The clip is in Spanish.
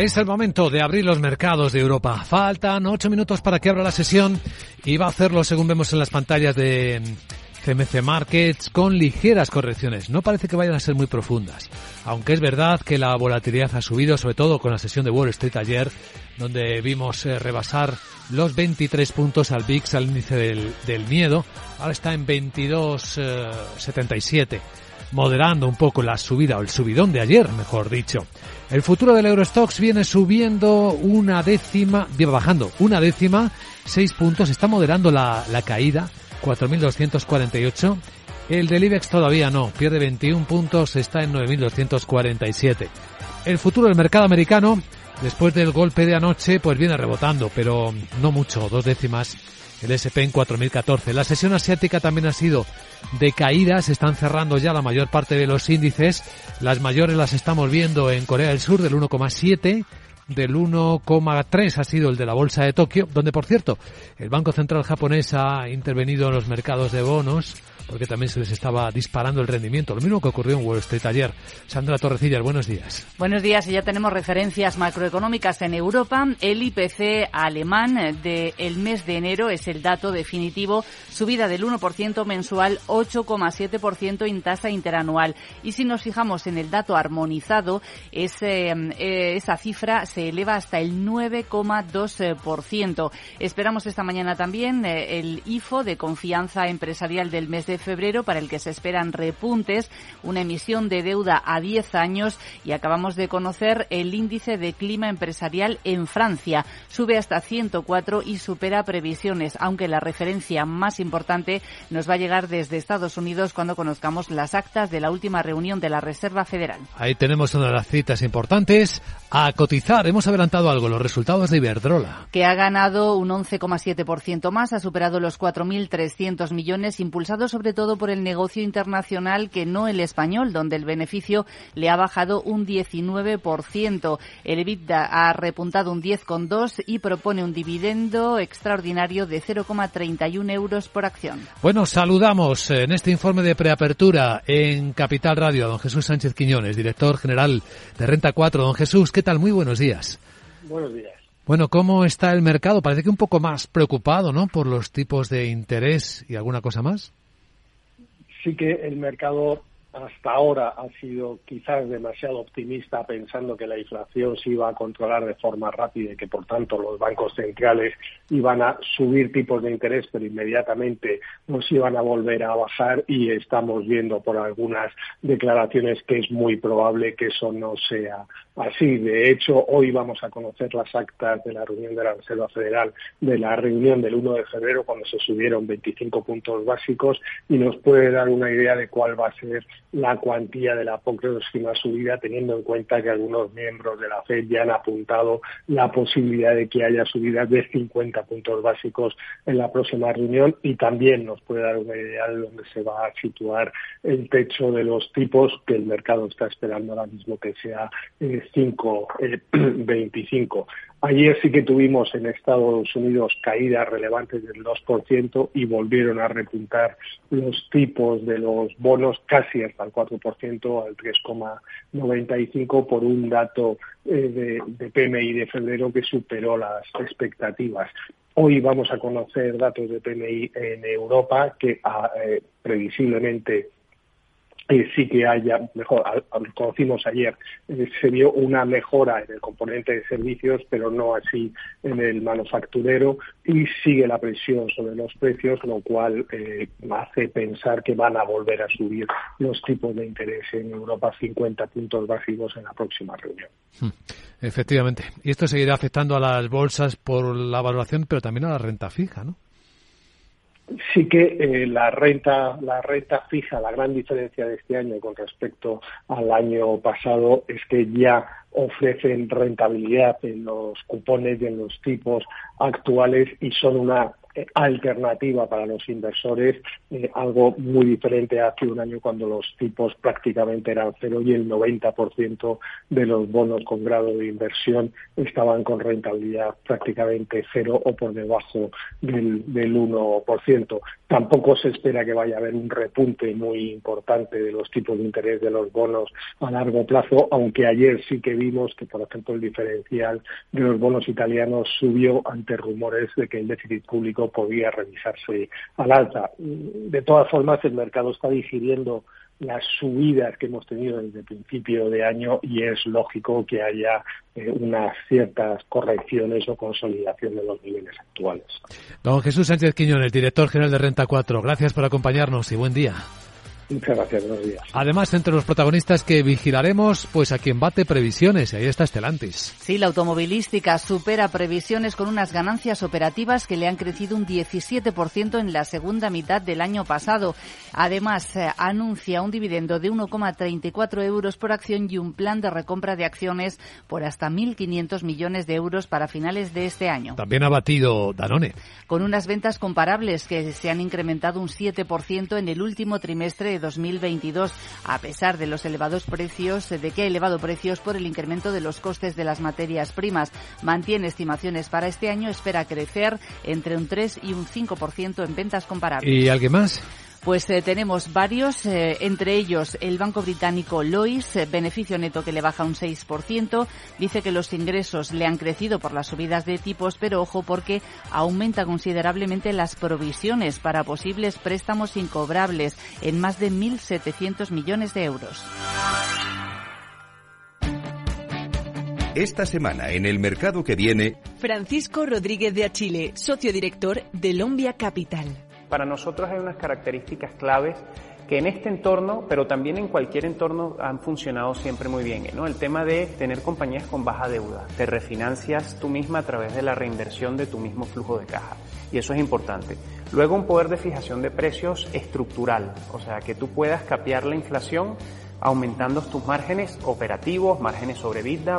Es el momento de abrir los mercados de Europa. Faltan ocho minutos para que abra la sesión y va a hacerlo según vemos en las pantallas de CMC Markets con ligeras correcciones. No parece que vayan a ser muy profundas, aunque es verdad que la volatilidad ha subido, sobre todo con la sesión de Wall Street ayer, donde vimos eh, rebasar los 23 puntos al VIX, al índice del, del miedo. Ahora está en 22,77 moderando un poco la subida o el subidón de ayer, mejor dicho. El futuro del Eurostox viene subiendo una décima, bajando una décima, seis puntos, está moderando la, la caída, 4.248. El del IBEX todavía no, pierde 21 puntos, está en 9.247. El futuro del mercado americano, después del golpe de anoche, pues viene rebotando, pero no mucho, dos décimas el SP en 4014. La sesión asiática también ha sido de caídas, están cerrando ya la mayor parte de los índices. Las mayores las estamos viendo en Corea del Sur del 1,7 del 1,3 ha sido el de la bolsa de Tokio, donde por cierto el Banco Central japonés ha intervenido en los mercados de bonos porque también se les estaba disparando el rendimiento, lo mismo que ocurrió en Wall Street ayer. Sandra Torrecillas, buenos días. Buenos días, y ya tenemos referencias macroeconómicas en Europa. El IPC alemán del mes de enero es el dato definitivo, subida del 1% mensual, 8,7% en tasa interanual. Y si nos fijamos en el dato armonizado, ese, eh, esa cifra se eleva hasta el 9,2%. Esperamos esta mañana también eh, el IFO de confianza empresarial del mes de febrero para el que se esperan repuntes, una emisión de deuda a 10 años y acabamos de conocer el índice de clima empresarial en Francia. Sube hasta 104 y supera previsiones, aunque la referencia más importante nos va a llegar desde Estados Unidos cuando conozcamos las actas de la última reunión de la Reserva Federal. Ahí tenemos una de las citas importantes. A cotizar, hemos adelantado algo, los resultados de Iberdrola. Que ha ganado un 11,7% más, ha superado los 4.300 millones, impulsados sobre todo por el negocio internacional que no el español, donde el beneficio le ha bajado un 19%. El EBITDA ha repuntado un 10,2 y propone un dividendo extraordinario de 0,31 euros por acción. Bueno, saludamos en este informe de preapertura en Capital Radio a don Jesús Sánchez Quiñones, director general de Renta 4. Don Jesús, ¿qué tal? Muy buenos días. Buenos días. Bueno, ¿cómo está el mercado? Parece que un poco más preocupado, ¿no? Por los tipos de interés y alguna cosa más sí que el mercado hasta ahora ha sido quizás demasiado optimista pensando que la inflación se iba a controlar de forma rápida y que por tanto los bancos centrales iban a subir tipos de interés pero inmediatamente nos iban a volver a bajar y estamos viendo por algunas declaraciones que es muy probable que eso no sea así. De hecho, hoy vamos a conocer las actas de la reunión de la Reserva Federal de la reunión del 1 de febrero cuando se subieron 25 puntos básicos y nos puede dar una idea de cuál va a ser la cuantía de la próxima subida, teniendo en cuenta que algunos miembros de la FED ya han apuntado la posibilidad de que haya subidas de 50 puntos básicos en la próxima reunión y también nos puede dar una idea de dónde se va a situar el techo de los tipos que el mercado está esperando ahora mismo que sea 5,25. Eh, Ayer sí que tuvimos en Estados Unidos caídas relevantes del 2% y volvieron a repuntar los tipos de los bonos casi hasta el 4%, al 3,95% por un dato eh, de, PMI de febrero que superó las expectativas. Hoy vamos a conocer datos de PMI en Europa que ah, eh, previsiblemente sí que haya, mejor, conocimos ayer, eh, se vio una mejora en el componente de servicios, pero no así en el manufacturero, y sigue la presión sobre los precios, lo cual eh, hace pensar que van a volver a subir los tipos de interés en Europa 50 puntos básicos en la próxima reunión. Hmm. Efectivamente. Y esto seguirá afectando a las bolsas por la valoración, pero también a la renta fija, ¿no? Sí que eh, la renta la renta fija la gran diferencia de este año con respecto al año pasado es que ya ofrecen rentabilidad en los cupones y en los tipos actuales y son una alternativa para los inversores, eh, algo muy diferente hace un año cuando los tipos prácticamente eran cero y el 90% de los bonos con grado de inversión estaban con rentabilidad prácticamente cero o por debajo del, del 1%. Tampoco se espera que vaya a haber un repunte muy importante de los tipos de interés de los bonos a largo plazo, aunque ayer sí que vimos que, por ejemplo, el diferencial de los bonos italianos subió ante rumores de que el déficit público podía revisarse al alza. De todas formas, el mercado está digiriendo las subidas que hemos tenido desde principio de año y es lógico que haya eh, unas ciertas correcciones o consolidación de los niveles actuales. Don Jesús Sánchez Quiñones, director general de Renta 4, gracias por acompañarnos y buen día. Muchas gracias, buenos días. Además, entre los protagonistas que vigilaremos, pues a quien bate previsiones, y ahí está Estelantis. Sí, la automovilística supera previsiones con unas ganancias operativas que le han crecido un 17% en la segunda mitad del año pasado. Además, eh, anuncia un dividendo de 1,34 euros por acción y un plan de recompra de acciones por hasta 1.500 millones de euros para finales de este año. También ha batido Danone. Con unas ventas comparables que se han incrementado un 7% en el último trimestre de 2022, a pesar de los elevados precios, de que ha elevado precios por el incremento de los costes de las materias primas. Mantiene estimaciones para este año, espera crecer entre un 3 y un 5% en ventas comparables. ¿Y alguien más? Pues eh, tenemos varios, eh, entre ellos el banco británico Lois, eh, beneficio neto que le baja un 6%, dice que los ingresos le han crecido por las subidas de tipos, pero ojo porque aumenta considerablemente las provisiones para posibles préstamos incobrables en más de 1.700 millones de euros. Esta semana en el mercado que viene, Francisco Rodríguez de Achile, socio director de Lombia Capital. Para nosotros hay unas características claves que en este entorno, pero también en cualquier entorno, han funcionado siempre muy bien. ¿no? El tema de tener compañías con baja deuda. Te refinancias tú misma a través de la reinversión de tu mismo flujo de caja. Y eso es importante. Luego un poder de fijación de precios estructural. O sea, que tú puedas capear la inflación aumentando tus márgenes operativos, márgenes sobre vida.